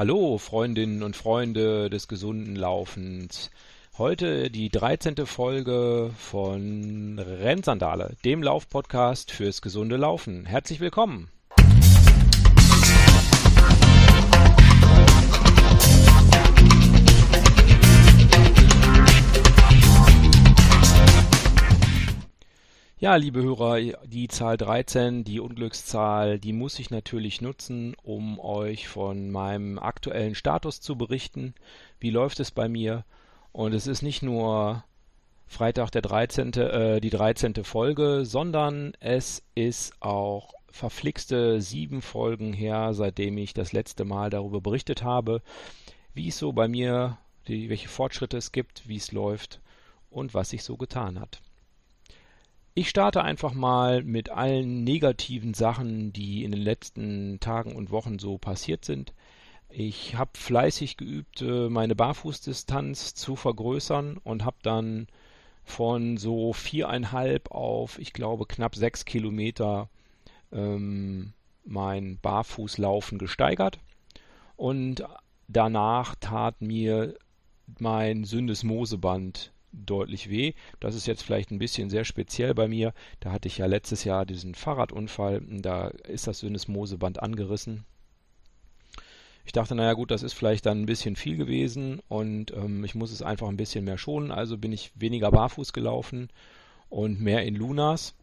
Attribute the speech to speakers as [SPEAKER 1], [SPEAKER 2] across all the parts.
[SPEAKER 1] Hallo, Freundinnen und Freunde des gesunden Laufens. Heute die 13. Folge von Rennsandale, dem Laufpodcast fürs gesunde Laufen. Herzlich willkommen. Ja, liebe Hörer, die Zahl 13, die Unglückszahl, die muss ich natürlich nutzen, um euch von meinem aktuellen Status zu berichten. Wie läuft es bei mir? Und es ist nicht nur Freitag der 13., äh, die 13. Folge, sondern es ist auch verflixte sieben Folgen her, seitdem ich das letzte Mal darüber berichtet habe, wie es so bei mir, die, welche Fortschritte es gibt, wie es läuft und was sich so getan hat. Ich starte einfach mal mit allen negativen Sachen, die in den letzten Tagen und Wochen so passiert sind. Ich habe fleißig geübt, äh, meine Barfußdistanz zu vergrößern und habe dann von so viereinhalb auf, ich glaube, knapp sechs Kilometer ähm, mein Barfußlaufen gesteigert. Und danach tat mir mein Syndesmoseband deutlich weh. Das ist jetzt vielleicht ein bisschen sehr speziell bei mir. Da hatte ich ja letztes Jahr diesen Fahrradunfall. Da ist das Syndesmoseband angerissen. Ich dachte, naja gut, das ist vielleicht dann ein bisschen viel gewesen und ähm, ich muss es einfach ein bisschen mehr schonen. Also bin ich weniger barfuß gelaufen und mehr in Lunas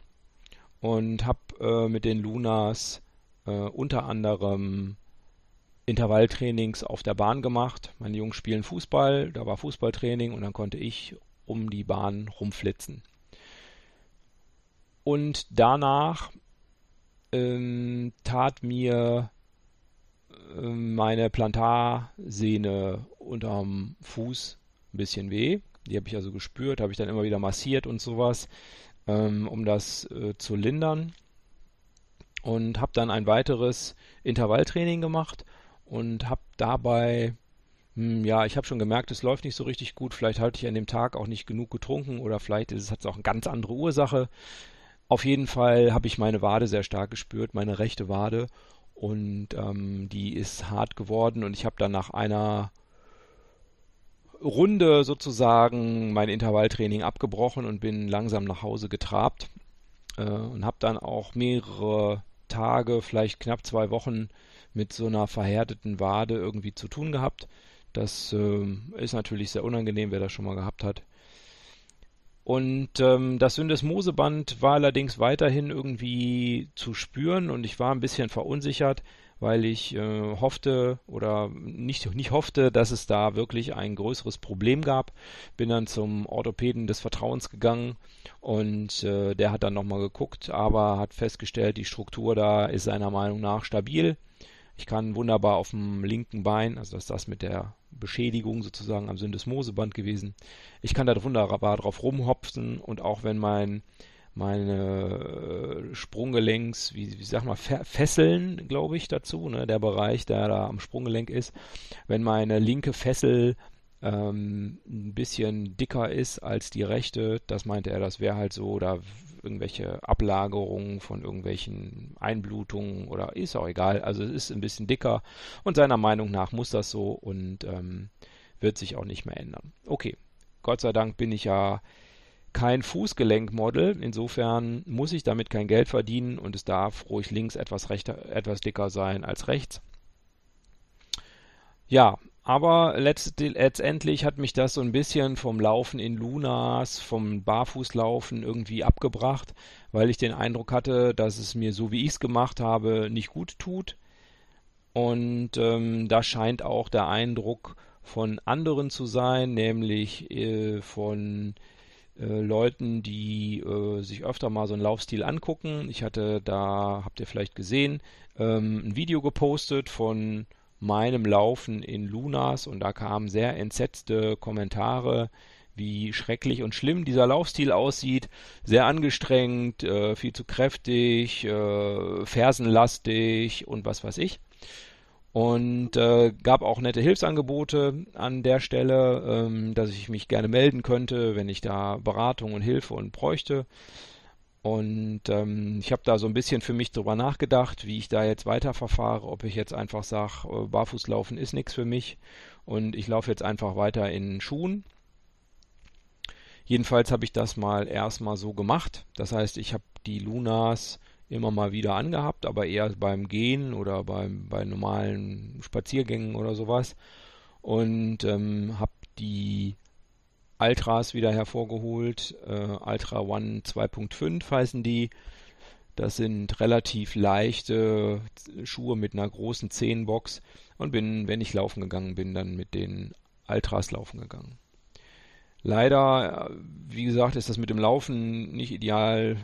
[SPEAKER 1] und habe äh, mit den Lunas äh, unter anderem Intervalltrainings auf der Bahn gemacht. Meine Jungs spielen Fußball, da war Fußballtraining und dann konnte ich um die Bahn rumflitzen. Und danach ähm, tat mir äh, meine Plantarsehne unterm Fuß ein bisschen weh. Die habe ich also gespürt, habe ich dann immer wieder massiert und sowas, ähm, um das äh, zu lindern. Und habe dann ein weiteres Intervalltraining gemacht und habe dabei hm, ja, ich habe schon gemerkt, es läuft nicht so richtig gut. Vielleicht hatte ich an dem Tag auch nicht genug getrunken oder vielleicht hat es auch eine ganz andere Ursache. Auf jeden Fall habe ich meine Wade sehr stark gespürt, meine rechte Wade. Und ähm, die ist hart geworden und ich habe dann nach einer Runde sozusagen mein Intervalltraining abgebrochen und bin langsam nach Hause getrabt äh, und habe dann auch mehrere Tage, vielleicht knapp zwei Wochen mit so einer verhärteten Wade irgendwie zu tun gehabt. Das äh, ist natürlich sehr unangenehm, wer das schon mal gehabt hat. Und ähm, das Syndesmoseband war allerdings weiterhin irgendwie zu spüren und ich war ein bisschen verunsichert, weil ich äh, hoffte oder nicht, nicht hoffte, dass es da wirklich ein größeres Problem gab. Bin dann zum Orthopäden des Vertrauens gegangen und äh, der hat dann nochmal geguckt, aber hat festgestellt, die Struktur da ist seiner Meinung nach stabil. Ich kann wunderbar auf dem linken Bein, also das ist das mit der Beschädigung sozusagen am Syndesmoseband gewesen. Ich kann da wunderbar drauf rumhopfen und auch wenn mein meine äh, Sprunggelenks, wie, wie sag mal, Fesseln, glaube ich, dazu, ne, der Bereich, der da am Sprunggelenk ist. Wenn meine linke Fessel ähm, ein bisschen dicker ist als die rechte, das meinte er, das wäre halt so, oder irgendwelche Ablagerungen von irgendwelchen Einblutungen oder ist auch egal. Also es ist ein bisschen dicker und seiner Meinung nach muss das so und ähm, wird sich auch nicht mehr ändern. Okay, Gott sei Dank bin ich ja kein Fußgelenkmodel. Insofern muss ich damit kein Geld verdienen und es darf ruhig links etwas, rechter, etwas dicker sein als rechts. Ja, aber letztendlich hat mich das so ein bisschen vom Laufen in Lunas, vom Barfußlaufen irgendwie abgebracht, weil ich den Eindruck hatte, dass es mir so wie ich es gemacht habe nicht gut tut. Und ähm, da scheint auch der Eindruck von anderen zu sein, nämlich äh, von äh, Leuten, die äh, sich öfter mal so einen Laufstil angucken. Ich hatte da, habt ihr vielleicht gesehen, ähm, ein Video gepostet von meinem Laufen in Lunas und da kamen sehr entsetzte Kommentare, wie schrecklich und schlimm dieser Laufstil aussieht. Sehr angestrengt, äh, viel zu kräftig, äh, fersenlastig und was weiß ich. Und äh, gab auch nette Hilfsangebote an der Stelle, ähm, dass ich mich gerne melden könnte, wenn ich da Beratung und Hilfe und bräuchte. Und ähm, ich habe da so ein bisschen für mich drüber nachgedacht, wie ich da jetzt weiterverfahre, ob ich jetzt einfach sage, äh, Barfußlaufen ist nichts für mich und ich laufe jetzt einfach weiter in Schuhen. Jedenfalls habe ich das mal erstmal so gemacht. Das heißt, ich habe die Lunas immer mal wieder angehabt, aber eher beim Gehen oder beim, bei normalen Spaziergängen oder sowas. Und ähm, habe die Ultras wieder hervorgeholt. Äh, Ultra One 2.5 heißen die. Das sind relativ leichte Schuhe mit einer großen Zehenbox und bin, wenn ich laufen gegangen bin, dann mit den Ultras laufen gegangen. Leider, äh, wie gesagt, ist das mit dem Laufen nicht ideal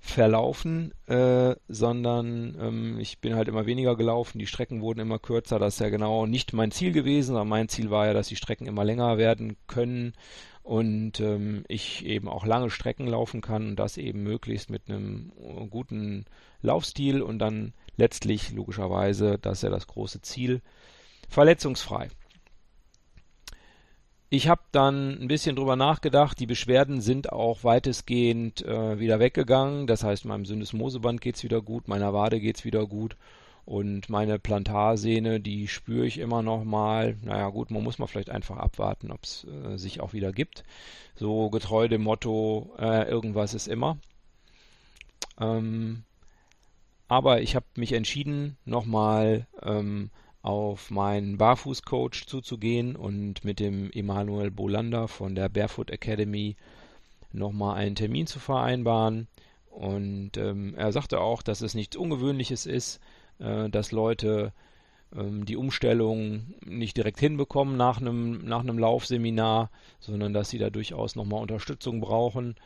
[SPEAKER 1] verlaufen, äh, sondern ähm, ich bin halt immer weniger gelaufen, die Strecken wurden immer kürzer, das ist ja genau nicht mein Ziel gewesen, aber mein Ziel war ja, dass die Strecken immer länger werden können und ähm, ich eben auch lange Strecken laufen kann und das eben möglichst mit einem äh, guten Laufstil und dann letztlich logischerweise, das ist ja das große Ziel, verletzungsfrei. Ich habe dann ein bisschen drüber nachgedacht. Die Beschwerden sind auch weitestgehend äh, wieder weggegangen. Das heißt, meinem Syndesmoseband geht es wieder gut, meiner Wade geht es wieder gut. Und meine Plantarsehne, die spüre ich immer noch mal. Naja, gut, man muss mal vielleicht einfach abwarten, ob es äh, sich auch wieder gibt. So getreu dem Motto, äh, irgendwas ist immer. Ähm, aber ich habe mich entschieden, nochmal ähm, auf meinen Barfußcoach zuzugehen und mit dem Emanuel Bolander von der Barefoot Academy nochmal einen Termin zu vereinbaren. Und ähm, er sagte auch, dass es nichts Ungewöhnliches ist, äh, dass Leute ähm, die Umstellung nicht direkt hinbekommen nach einem, nach Laufseminar, sondern dass sie da durchaus nochmal Unterstützung brauchen,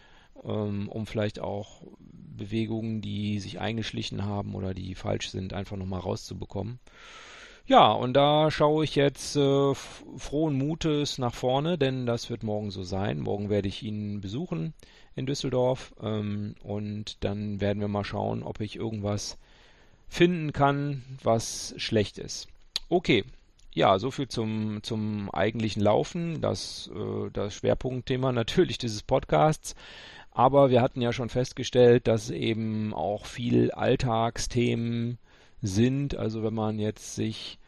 [SPEAKER 1] ähm, um vielleicht auch Bewegungen, die sich eingeschlichen haben oder die falsch sind, einfach nochmal rauszubekommen. Ja, und da schaue ich jetzt äh, frohen Mutes nach vorne, denn das wird morgen so sein. Morgen werde ich ihn besuchen in Düsseldorf ähm, und dann werden wir mal schauen, ob ich irgendwas finden kann, was schlecht ist. Okay, ja, soviel zum, zum eigentlichen Laufen, das, äh, das Schwerpunktthema natürlich dieses Podcasts. Aber wir hatten ja schon festgestellt, dass eben auch viel Alltagsthemen sind. Also wenn man jetzt sich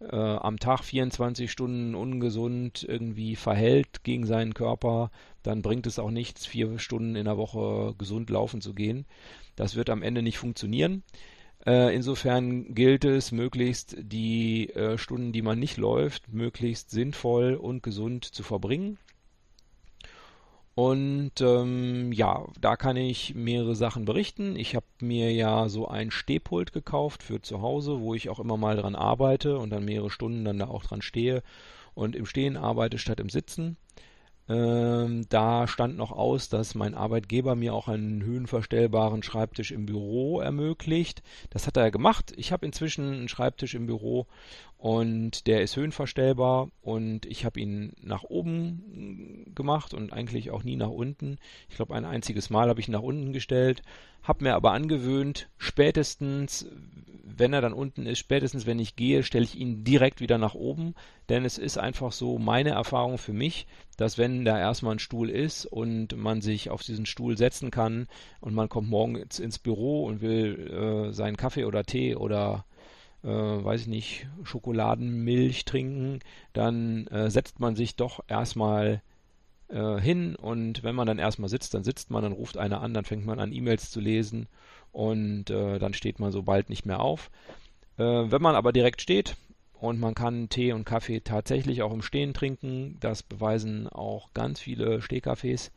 [SPEAKER 1] äh, am Tag 24 Stunden ungesund irgendwie verhält gegen seinen Körper, dann bringt es auch nichts, vier Stunden in der Woche gesund laufen zu gehen. Das wird am Ende nicht funktionieren. Äh, insofern gilt es, möglichst die äh, Stunden, die man nicht läuft, möglichst sinnvoll und gesund zu verbringen. Und ähm, ja, da kann ich mehrere Sachen berichten. Ich habe mir ja so ein Stehpult gekauft für zu Hause, wo ich auch immer mal dran arbeite und dann mehrere Stunden dann da auch dran stehe und im Stehen arbeite statt im Sitzen. Ähm, da stand noch aus, dass mein Arbeitgeber mir auch einen höhenverstellbaren Schreibtisch im Büro ermöglicht. Das hat er gemacht. Ich habe inzwischen einen Schreibtisch im Büro und der ist höhenverstellbar. Und ich habe ihn nach oben gemacht und eigentlich auch nie nach unten. Ich glaube, ein einziges Mal habe ich ihn nach unten gestellt, habe mir aber angewöhnt, spätestens, wenn er dann unten ist, spätestens wenn ich gehe, stelle ich ihn direkt wieder nach oben, denn es ist einfach so meine Erfahrung für mich, dass wenn da erstmal ein Stuhl ist und man sich auf diesen Stuhl setzen kann und man kommt morgens ins Büro und will äh, seinen Kaffee oder Tee oder äh, weiß ich nicht, Schokoladenmilch trinken, dann äh, setzt man sich doch erstmal äh, hin und wenn man dann erstmal sitzt, dann sitzt man, dann ruft einer an, dann fängt man an E-Mails zu lesen und äh, dann steht man so bald nicht mehr auf. Äh, wenn man aber direkt steht und man kann Tee und Kaffee tatsächlich auch im Stehen trinken, das beweisen auch ganz viele Stehkaffees,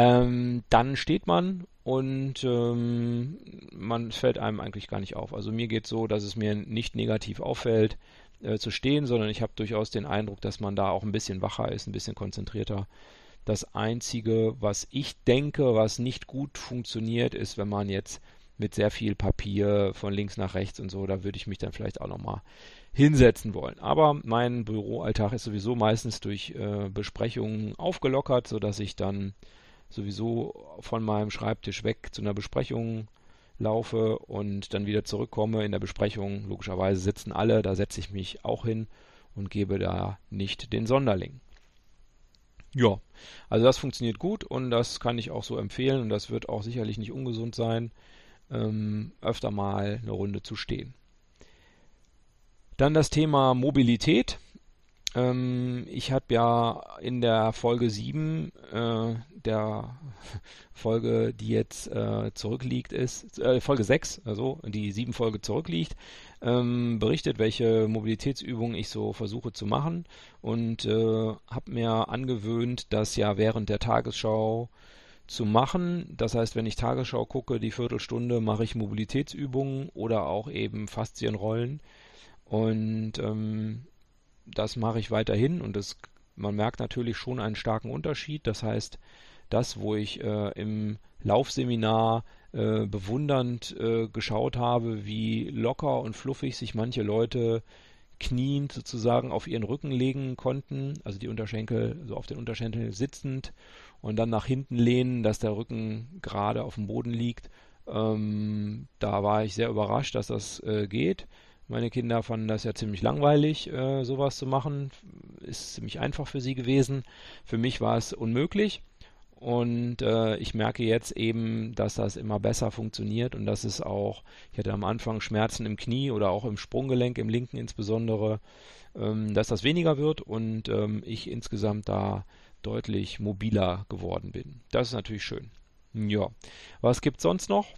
[SPEAKER 1] ähm, dann steht man und ähm, man fällt einem eigentlich gar nicht auf. Also mir geht so, dass es mir nicht negativ auffällt äh, zu stehen, sondern ich habe durchaus den Eindruck, dass man da auch ein bisschen wacher ist, ein bisschen konzentrierter. Das Einzige, was ich denke, was nicht gut funktioniert, ist, wenn man jetzt mit sehr viel Papier von links nach rechts und so, da würde ich mich dann vielleicht auch nochmal hinsetzen wollen. Aber mein Büroalltag ist sowieso meistens durch äh, Besprechungen aufgelockert, sodass ich dann sowieso von meinem Schreibtisch weg zu einer Besprechung laufe und dann wieder zurückkomme. In der Besprechung, logischerweise sitzen alle, da setze ich mich auch hin und gebe da nicht den Sonderling. Ja, also das funktioniert gut und das kann ich auch so empfehlen und das wird auch sicherlich nicht ungesund sein, ähm, öfter mal eine Runde zu stehen. Dann das Thema Mobilität. Ähm, ich habe ja in der Folge 7, äh, der Folge, die jetzt äh, zurückliegt, ist, äh, Folge 6, also die 7 Folge zurückliegt, ähm, berichtet, welche Mobilitätsübungen ich so versuche zu machen und äh, habe mir angewöhnt, das ja während der Tagesschau zu machen. Das heißt, wenn ich Tagesschau gucke, die Viertelstunde mache ich Mobilitätsübungen oder auch eben Faszienrollen. Und ähm, das mache ich weiterhin und das, man merkt natürlich schon einen starken Unterschied. Das heißt, das, wo ich äh, im Laufseminar äh, bewundernd äh, geschaut habe, wie locker und fluffig sich manche Leute kniend sozusagen auf ihren Rücken legen konnten, also die Unterschenkel so auf den Unterschenkel sitzend und dann nach hinten lehnen, dass der Rücken gerade auf dem Boden liegt. Ähm, da war ich sehr überrascht, dass das äh, geht. Meine Kinder fanden das ja ziemlich langweilig, äh, sowas zu machen. Ist ziemlich einfach für sie gewesen. Für mich war es unmöglich. Und äh, ich merke jetzt eben, dass das immer besser funktioniert und dass es auch, ich hatte am Anfang Schmerzen im Knie oder auch im Sprunggelenk, im linken insbesondere, ähm, dass das weniger wird und ähm, ich insgesamt da deutlich mobiler geworden bin. Das ist natürlich schön. Ja, was gibt es sonst noch?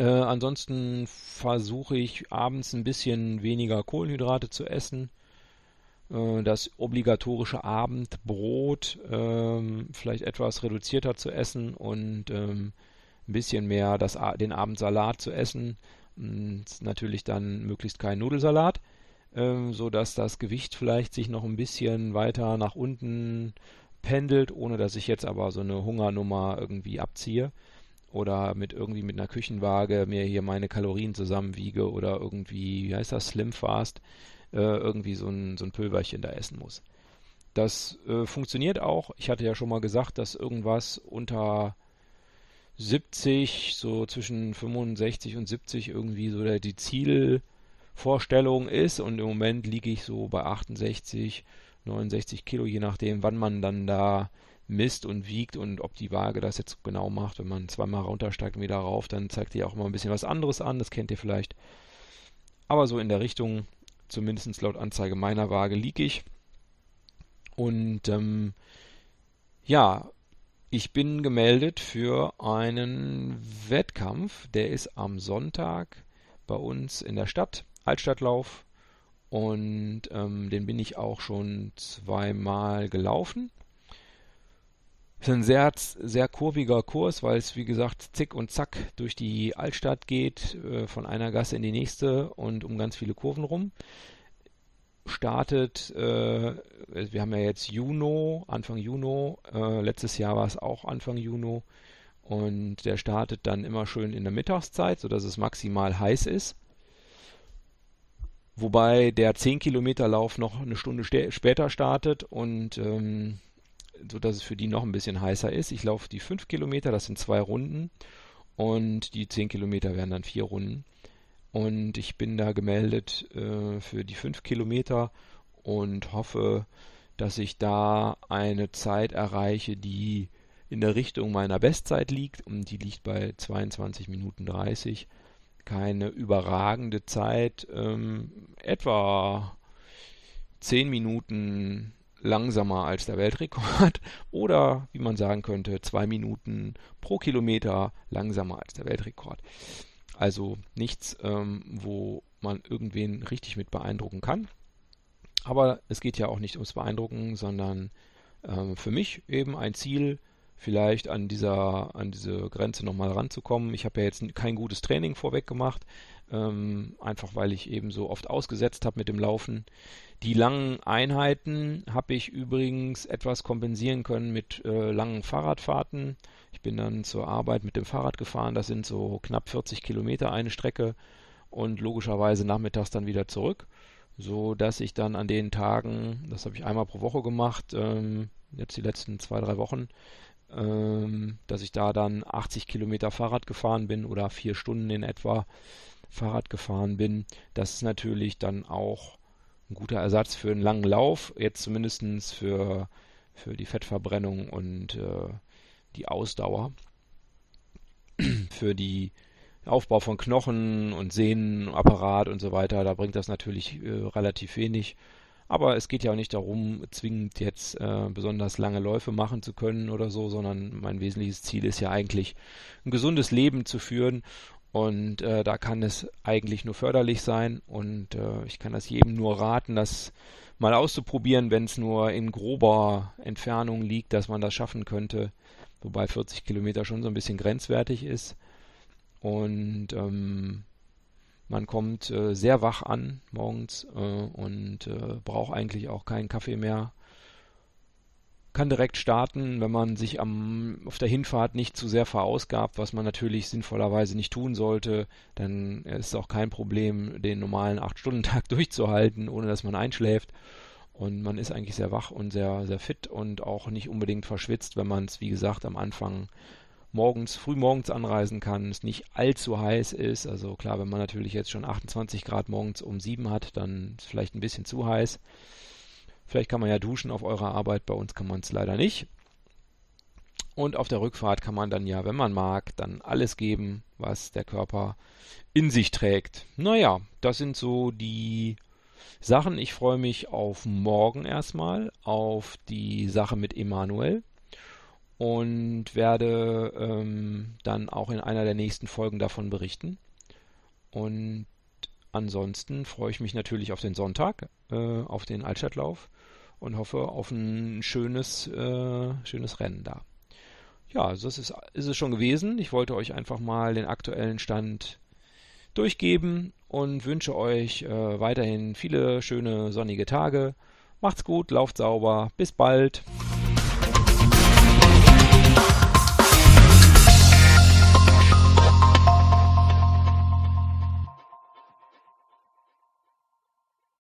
[SPEAKER 1] Äh, ansonsten versuche ich abends ein bisschen weniger Kohlenhydrate zu essen. Äh, das obligatorische Abendbrot ähm, vielleicht etwas reduzierter zu essen und ähm, ein bisschen mehr das, den Abendsalat zu essen. Und natürlich dann möglichst kein Nudelsalat, ähm, so dass das Gewicht vielleicht sich noch ein bisschen weiter nach unten pendelt, ohne dass ich jetzt aber so eine Hungernummer irgendwie abziehe oder mit irgendwie mit einer Küchenwaage mir hier meine Kalorien zusammenwiege oder irgendwie, wie heißt das, Slim Fast, äh, irgendwie so ein, so ein Pülverchen da essen muss. Das äh, funktioniert auch. Ich hatte ja schon mal gesagt, dass irgendwas unter 70, so zwischen 65 und 70 irgendwie so der, die Zielvorstellung ist und im Moment liege ich so bei 68, 69 Kilo, je nachdem, wann man dann da misst und wiegt und ob die Waage das jetzt genau macht. Wenn man zweimal runtersteigt und wieder rauf, dann zeigt die auch immer ein bisschen was anderes an. Das kennt ihr vielleicht. Aber so in der Richtung, zumindest laut Anzeige meiner Waage, liege ich. Und ähm, ja, ich bin gemeldet für einen Wettkampf. Der ist am Sonntag bei uns in der Stadt, Altstadtlauf. Und ähm, den bin ich auch schon zweimal gelaufen. Ist ein sehr, sehr kurviger Kurs, weil es, wie gesagt, zick und zack durch die Altstadt geht, äh, von einer Gasse in die nächste und um ganz viele Kurven rum. Startet, äh, wir haben ja jetzt Juni, Anfang Juni, äh, letztes Jahr war es auch Anfang Juni und der startet dann immer schön in der Mittagszeit, sodass es maximal heiß ist. Wobei der 10 Kilometer Lauf noch eine Stunde später startet und ähm, sodass es für die noch ein bisschen heißer ist. Ich laufe die 5 Kilometer, das sind zwei Runden. Und die 10 Kilometer wären dann vier Runden. Und ich bin da gemeldet äh, für die 5 Kilometer und hoffe, dass ich da eine Zeit erreiche, die in der Richtung meiner Bestzeit liegt. Und die liegt bei 22 Minuten 30. Keine überragende Zeit, ähm, etwa 10 Minuten langsamer als der Weltrekord oder wie man sagen könnte, zwei Minuten pro Kilometer langsamer als der Weltrekord. Also nichts, ähm, wo man irgendwen richtig mit beeindrucken kann. Aber es geht ja auch nicht ums Beeindrucken, sondern ähm, für mich eben ein Ziel, vielleicht an dieser, an diese Grenze nochmal ranzukommen. Ich habe ja jetzt kein gutes Training vorweg gemacht, ähm, einfach weil ich eben so oft ausgesetzt habe mit dem Laufen. Die langen Einheiten habe ich übrigens etwas kompensieren können mit äh, langen Fahrradfahrten. Ich bin dann zur Arbeit mit dem Fahrrad gefahren. Das sind so knapp 40 Kilometer eine Strecke und logischerweise nachmittags dann wieder zurück, so dass ich dann an den Tagen, das habe ich einmal pro Woche gemacht, ähm, jetzt die letzten zwei drei Wochen, ähm, dass ich da dann 80 Kilometer Fahrrad gefahren bin oder vier Stunden in etwa Fahrrad gefahren bin. Das ist natürlich dann auch ein guter Ersatz für einen langen Lauf, jetzt zumindest für für die Fettverbrennung und äh, die Ausdauer. für die Aufbau von Knochen und Sehnenapparat und so weiter, da bringt das natürlich äh, relativ wenig. Aber es geht ja auch nicht darum, zwingend jetzt äh, besonders lange Läufe machen zu können oder so, sondern mein wesentliches Ziel ist ja eigentlich, ein gesundes Leben zu führen. Und äh, da kann es eigentlich nur förderlich sein. Und äh, ich kann das jedem nur raten, das mal auszuprobieren, wenn es nur in grober Entfernung liegt, dass man das schaffen könnte. Wobei 40 Kilometer schon so ein bisschen grenzwertig ist. Und ähm, man kommt äh, sehr wach an morgens äh, und äh, braucht eigentlich auch keinen Kaffee mehr. Kann direkt starten, wenn man sich am, auf der Hinfahrt nicht zu sehr verausgabt, was man natürlich sinnvollerweise nicht tun sollte. Dann ist es auch kein Problem, den normalen 8-Stunden-Tag durchzuhalten, ohne dass man einschläft. Und man ist eigentlich sehr wach und sehr, sehr fit und auch nicht unbedingt verschwitzt, wenn man es, wie gesagt, am Anfang morgens, früh morgens anreisen kann, es nicht allzu heiß ist. Also klar, wenn man natürlich jetzt schon 28 Grad morgens um 7 hat, dann ist es vielleicht ein bisschen zu heiß. Vielleicht kann man ja duschen auf eurer Arbeit, bei uns kann man es leider nicht. Und auf der Rückfahrt kann man dann ja, wenn man mag, dann alles geben, was der Körper in sich trägt. Naja, das sind so die Sachen. Ich freue mich auf morgen erstmal, auf die Sache mit Emanuel und werde ähm, dann auch in einer der nächsten Folgen davon berichten. Und ansonsten freue ich mich natürlich auf den Sonntag, äh, auf den Altstadtlauf und hoffe auf ein schönes, äh, schönes Rennen da. Ja, also das ist, ist es schon gewesen. Ich wollte euch einfach mal den aktuellen Stand durchgeben und wünsche euch äh, weiterhin viele schöne sonnige Tage. Macht's gut, lauft sauber, bis bald.